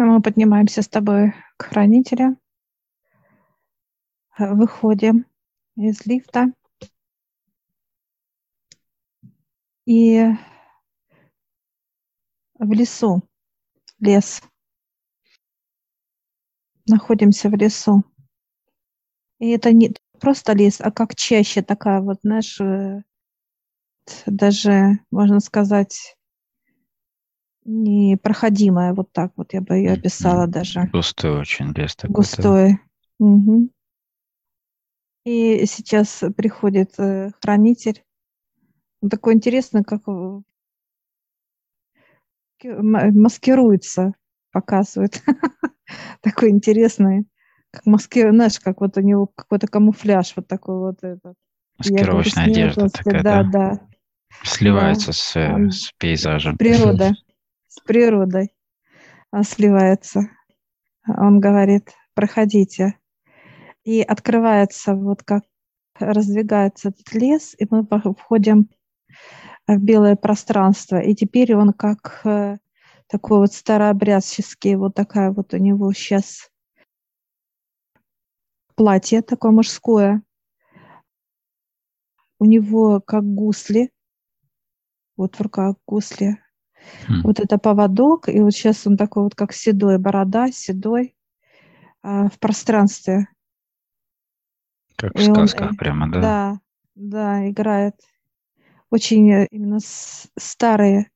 Мы поднимаемся с тобой к хранителю. Выходим из лифта. И в лесу, лес. Находимся в лесу. И это не просто лес, а как чаще такая вот, знаешь, э, даже, можно сказать, непроходимая, вот так вот я бы ее описала mm-hmm. даже. Густой очень лес такой. Густой. Угу. И сейчас приходит э, хранитель. Он такой интересный, как маскируется, показывает. такой интересный, как маски, знаешь, как вот у него какой-то камуфляж вот такой вот этот. Маскировочная одежда такая, да? Да, да. Сливается да. С, э, с пейзажем. Природа с природой он сливается. Он говорит, проходите. И открывается, вот как раздвигается этот лес, и мы входим в белое пространство. И теперь он как э, такой вот старообрядческий, вот такая вот у него сейчас платье такое мужское. У него как гусли, вот в руках гусли, Хм. Вот это поводок, и вот сейчас он такой вот как седой, борода, седой а, в пространстве. Как в и сказках он, э, прямо, да? Да, да, играет. Очень э, именно старые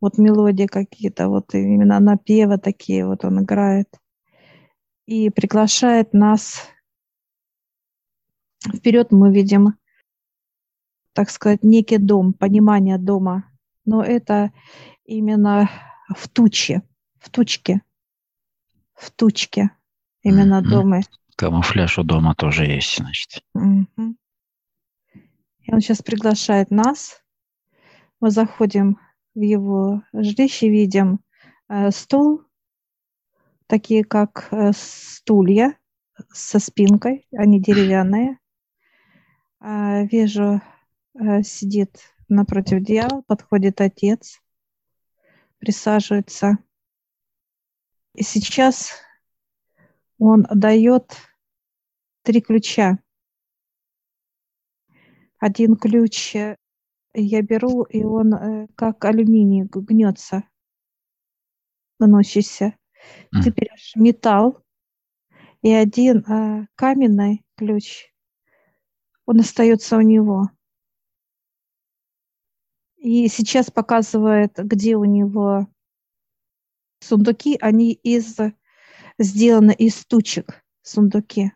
вот мелодии какие-то, вот именно напевы такие вот он играет. И приглашает нас вперед мы видим, так сказать, некий дом, понимание дома. Но это именно в туче, в тучке, в тучке именно mm-hmm. дома. Камуфляж у дома тоже есть, значит. Mm-hmm. И он сейчас приглашает нас. Мы заходим в его жилище, видим э, стол, такие как э, стулья со спинкой, они деревянные. Э, вижу, э, сидит напротив дьявол, подходит отец присаживается. И сейчас он дает три ключа. Один ключ я беру, и он э, как алюминий гнется, выносится. Mm. Теперь металл и один э, каменный ключ. Он остается у него. И сейчас показывает, где у него сундуки. Они из, сделаны из тучек, сундуки.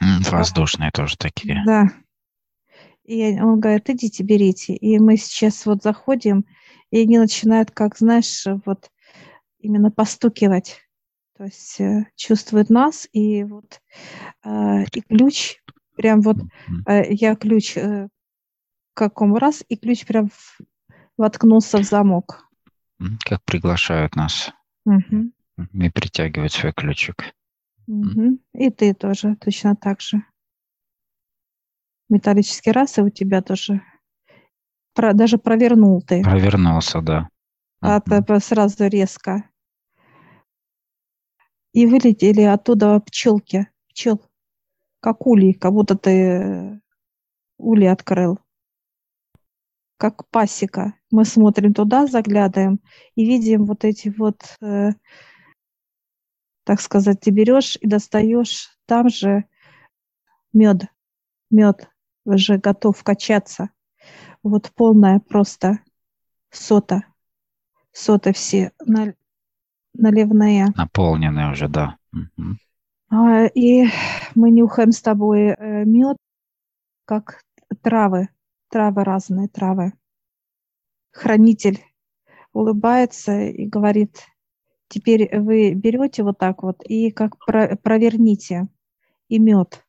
Воздушные а, тоже такие. Да. И он говорит, идите, берите. И мы сейчас вот заходим, и они начинают, как, знаешь, вот именно постукивать. То есть э, чувствуют нас, и вот э, и ключ, прям вот э, я ключ э, каком раз, и ключ прям воткнулся в замок. Как приглашают нас. Угу. И притягивают свой ключик. Угу. И ты тоже точно так же. Металлический раз, и у тебя тоже про, даже провернул ты. Провернулся, да. А угу. сразу резко. И вылетели оттуда пчелки. Пчел. Как ули, как будто ты ули открыл как пасека. Мы смотрим туда, заглядываем и видим вот эти вот, э, так сказать, ты берешь и достаешь там же мед. Мед уже готов качаться. Вот полная просто сота. Соты все наливные. Наполненные уже, да. А, и мы нюхаем с тобой э, мед, как травы травы разные, травы. Хранитель улыбается и говорит, теперь вы берете вот так вот и как про, проверните и мед.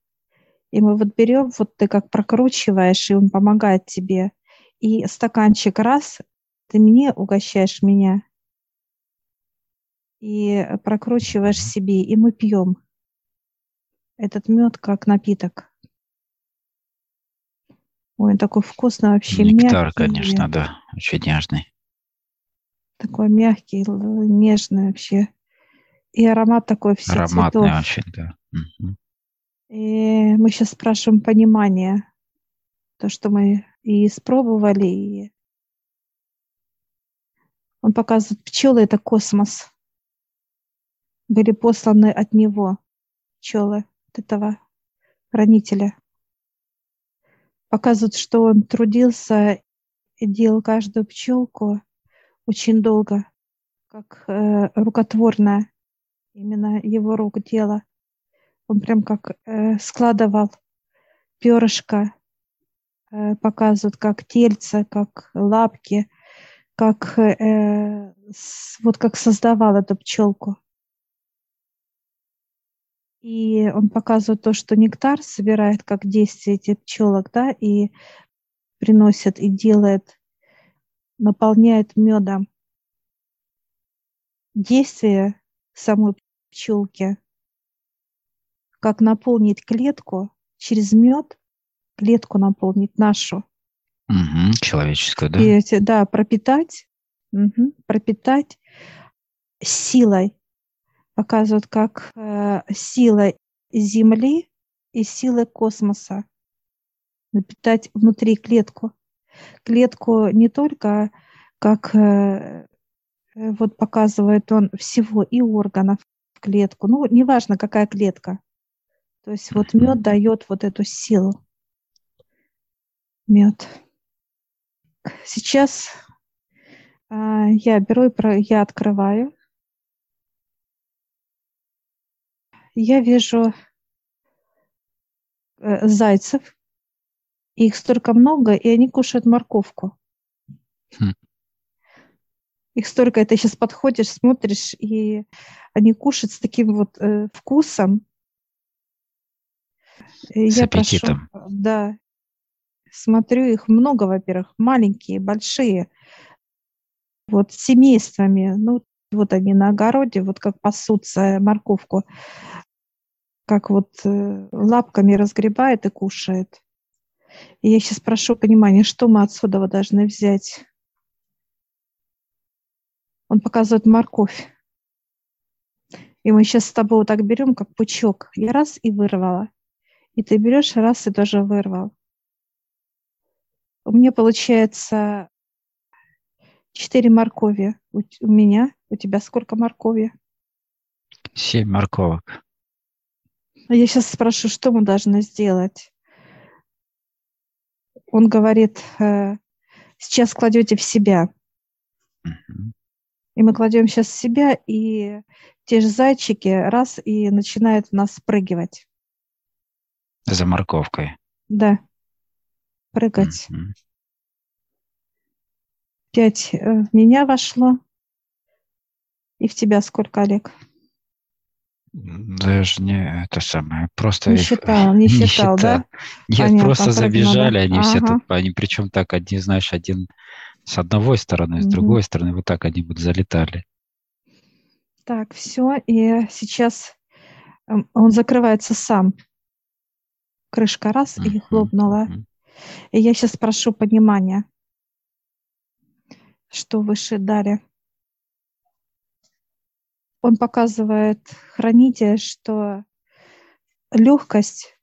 И мы вот берем, вот ты как прокручиваешь, и он помогает тебе. И стаканчик раз, ты мне угощаешь меня. И прокручиваешь себе, и мы пьем этот мед как напиток. Ой, такой вкусный вообще. Нектар, мягкий. конечно, да, очень нежный. Так такой мягкий, нежный вообще. И аромат такой все Ароматный цветов. очень, да. Угу. И мы сейчас спрашиваем понимание. То, что мы и испробовали, и он показывает, пчелы – это космос. Были посланы от него пчелы, от этого хранителя. Показывают, что он трудился и делал каждую пчелку очень долго, как э, рукотворное, именно его рук дело. Он прям как э, складывал перышко, э, показывают, как тельца, как лапки, как э, с, вот как создавал эту пчелку. И он показывает то, что нектар собирает как действие этих пчелок, да, и приносит и делает, наполняет медом. Действие самой пчелки, как наполнить клетку через мед, клетку наполнить нашу. Угу, человеческую, да? И, да, пропитать, угу, пропитать силой. Показывают, как э, сила Земли и сила космоса напитать внутри клетку. Клетку не только как э, э, вот показывает он всего и органов в клетку, ну неважно какая клетка. То есть вот мед дает вот эту силу. Мед. Сейчас а, я беру и про, я открываю. Я вижу э, зайцев, их столько много, и они кушают морковку. Хм. Их столько, ты сейчас подходишь, смотришь, и они кушают с таким вот э, вкусом. С я аппетитом. Прошу, да, смотрю, их много, во-первых, маленькие, большие, вот семействами, ну, вот они на огороде, вот как пасутся морковку, как вот э, лапками разгребает и кушает. И я сейчас прошу понимания, что мы отсюда должны взять. Он показывает морковь. И мы сейчас с тобой вот так берем, как пучок. Я раз и вырвала. И ты берешь, раз и тоже вырвал. У меня получается четыре моркови у, меня. У тебя сколько моркови? Семь морковок. А я сейчас спрошу, что мы должны сделать. Он говорит, э, сейчас кладете в себя. И мы кладем сейчас в себя, и те же зайчики раз и начинают в нас спрыгивать. За морковкой. Да прыгать. Пять э, в меня вошло. И в тебя сколько, Олег? Даже не это самое, просто не считал, не, не считал, да? Нет, Понятно, просто забежали, они ага. все тут, они причем так, одни, знаешь, один с одной стороны, с угу. другой стороны, вот так они вот залетали. Так, все, и сейчас эм, он закрывается сам. Крышка раз и хлопнула. И я сейчас прошу понимания, что выше дали. Он показывает хранитель, что легкость,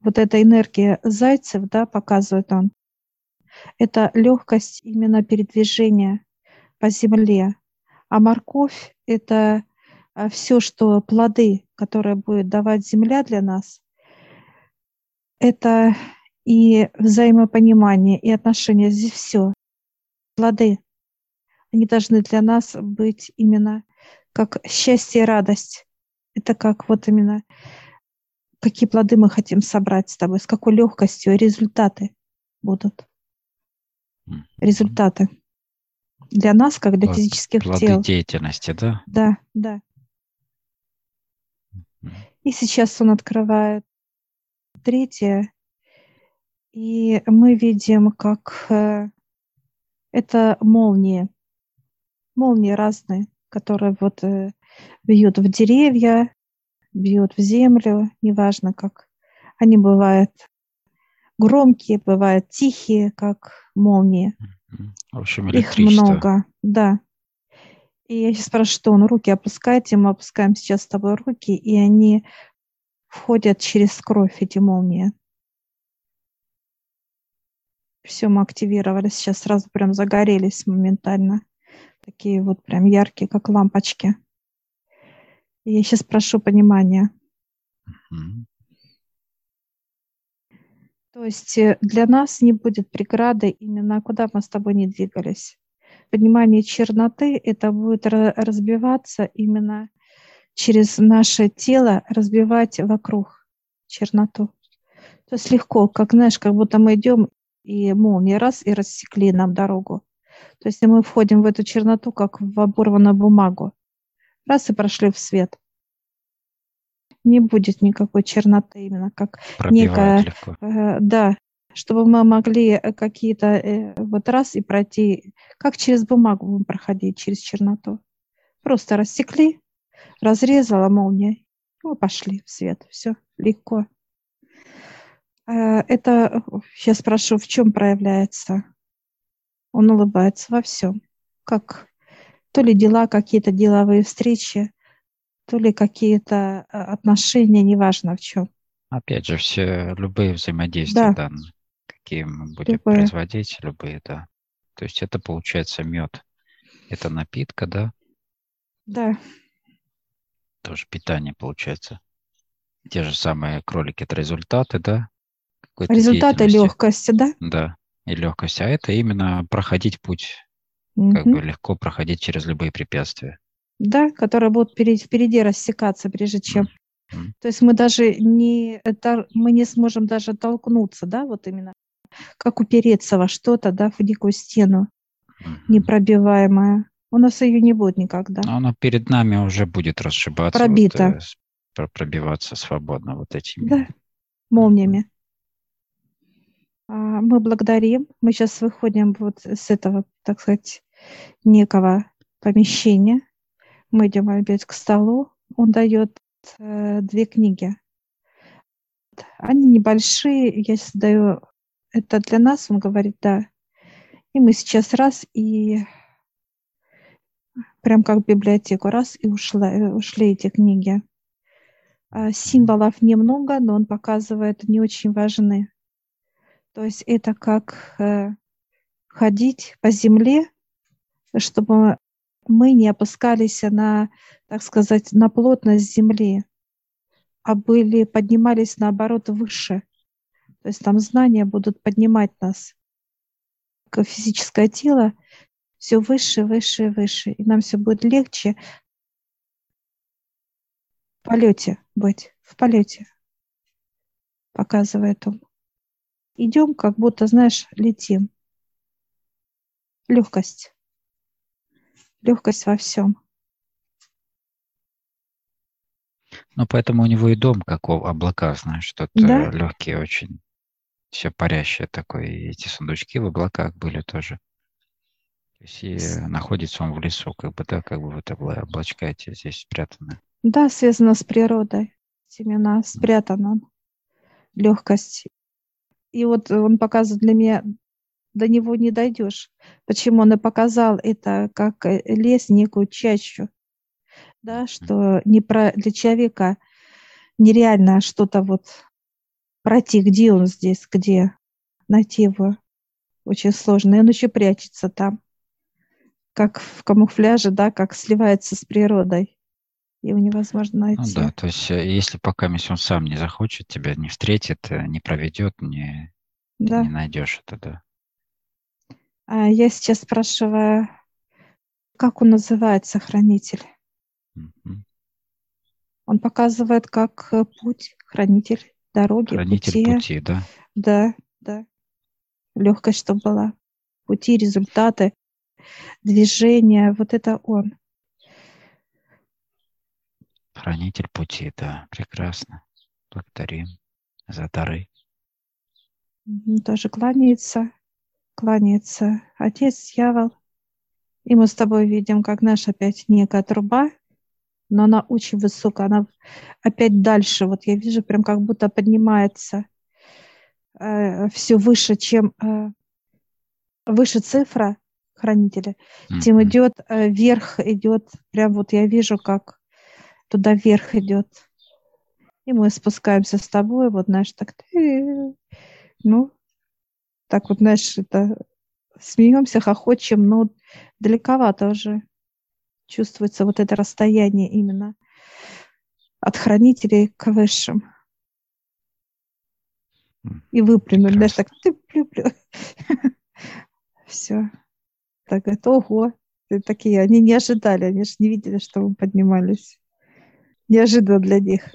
вот эта энергия зайцев, да, показывает он, это легкость именно передвижения по земле. А морковь – это а, все, что плоды, которые будет давать земля для нас, это и взаимопонимание, и отношения. Здесь все. Плоды. Они должны для нас быть именно как счастье и радость. Это как вот именно какие плоды мы хотим собрать с тобой, с какой легкостью результаты будут. Результаты. Для нас, как для физических плоды тел. деятельности, да? Да, да. И сейчас он открывает третье и мы видим, как э, это молнии. Молнии разные, которые вот э, бьют в деревья, бьют в землю, неважно как. Они бывают громкие, бывают тихие, как молнии. В общем, Их много, да. И я сейчас спрашиваю, что он руки опускайте, мы опускаем сейчас с тобой руки, и они входят через кровь, эти молнии. Все, мы активировали, сейчас сразу прям загорелись моментально. Такие вот прям яркие, как лампочки. И я сейчас прошу понимания. Mm-hmm. То есть э, для нас не будет преграды именно куда мы с тобой не двигались. Понимание черноты – это будет разбиваться именно через наше тело, разбивать вокруг черноту. То есть легко, как знаешь, как будто мы идем и молния раз и рассекли нам дорогу. То есть мы входим в эту черноту, как в оборванную бумагу. Раз и прошли в свет не будет никакой черноты именно как Пробивает некая, э, да, чтобы мы могли э, какие-то э, вот раз и пройти, как через бумагу будем проходить, через черноту. Просто рассекли, разрезала молния, мы пошли в свет, все легко. Э, это сейчас спрошу, в чем проявляется? Он улыбается во всем, как то ли дела, какие-то деловые встречи, то ли какие-то э, отношения, неважно в чем. Опять же, все любые взаимодействия, да, да какие мы будем любые. производить, любые, да. То есть это получается мед. Это напитка, да? Да. Тоже питание получается. Те же самые кролики, это результаты, да? Результаты легкости, да? Да, и легкость. А это именно проходить путь, как бы легко проходить через любые препятствия да, которые будут впереди, впереди рассекаться, прежде чем. Mm-hmm. То есть мы даже не, это, мы не сможем даже толкнуться, да, вот именно, как упереться во что-то, да, в некую стену mm-hmm. непробиваемая. У нас ее не будет никогда. Но она перед нами уже будет расшибаться. Пробита. Вот, пробиваться свободно вот этими. Да, молниями. А, мы благодарим. Мы сейчас выходим вот с этого, так сказать, некого помещения, мы идем опять к столу. Он дает э, две книги. Они небольшие. Я сейчас даю это для нас. Он говорит, да. И мы сейчас раз и прям как в библиотеку раз и ушла, э, ушли эти книги. А символов немного, но он показывает, не очень важны. То есть это как э, ходить по земле, чтобы мы не опускались на, так сказать, на плотность земли, а были, поднимались наоборот выше. То есть там знания будут поднимать нас. Физическое тело все выше, выше, выше. И нам все будет легче в полете быть, в полете, показывает он. Идем, как будто, знаешь, летим. Легкость легкость во всем. Ну, поэтому у него и дом как облака, знаешь, что-то да? легкие очень, все парящее такое. И эти сундучки в облаках были тоже. То есть и находится он в лесу, как бы, да, как бы вот облачка эти здесь спрятаны. Да, связано с природой. Семена спрятано. Легкость. И вот он показывает для меня до него не дойдешь. Почему он и показал это как э, лес, некую чащу, да, что не про, для человека нереально что-то вот пройти, где он здесь, где найти его очень сложно. И он еще прячется там, как в камуфляже, да, как сливается с природой. Его невозможно ну найти. Ну да, то есть э, если пока он сам не захочет, тебя не встретит, э, не проведет, не, да. не найдешь это, да. А, я сейчас спрашиваю, как он называется, хранитель? Mm-hmm. Он показывает как э, путь, хранитель дороги, хранитель пути. пути, да? Да, да. Легкость, чтобы была. Пути, результаты, движения. Вот это он. Хранитель пути, да. Прекрасно. Благодарим за дары. Тоже кланяется кланяется отец дьявол. И мы с тобой видим, как наша опять некая труба, но она очень высокая, она опять дальше. Вот я вижу, прям как будто поднимается э, все выше, чем э, выше цифра, хранители, mm-hmm. тем идет э, вверх, идет, прям вот я вижу, как туда вверх идет. И мы спускаемся с тобой, вот, знаешь, так, ну, так вот, знаешь, это смеемся, хохочем, но далековато уже чувствуется вот это расстояние именно от хранителей к высшим. И выпрямили, знаешь, так, ты плю -плю. Все. Так, это ого. Такие, они не ожидали, они же не видели, что мы поднимались. Неожиданно для них.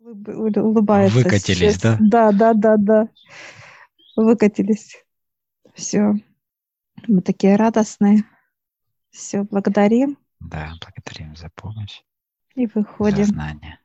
Улыбаются. Выкатились, сейчас. да? Да, да, да, да. Выкатились. Все. Мы такие радостные. Все, благодарим. Да, благодарим за помощь. И выходим. За знания.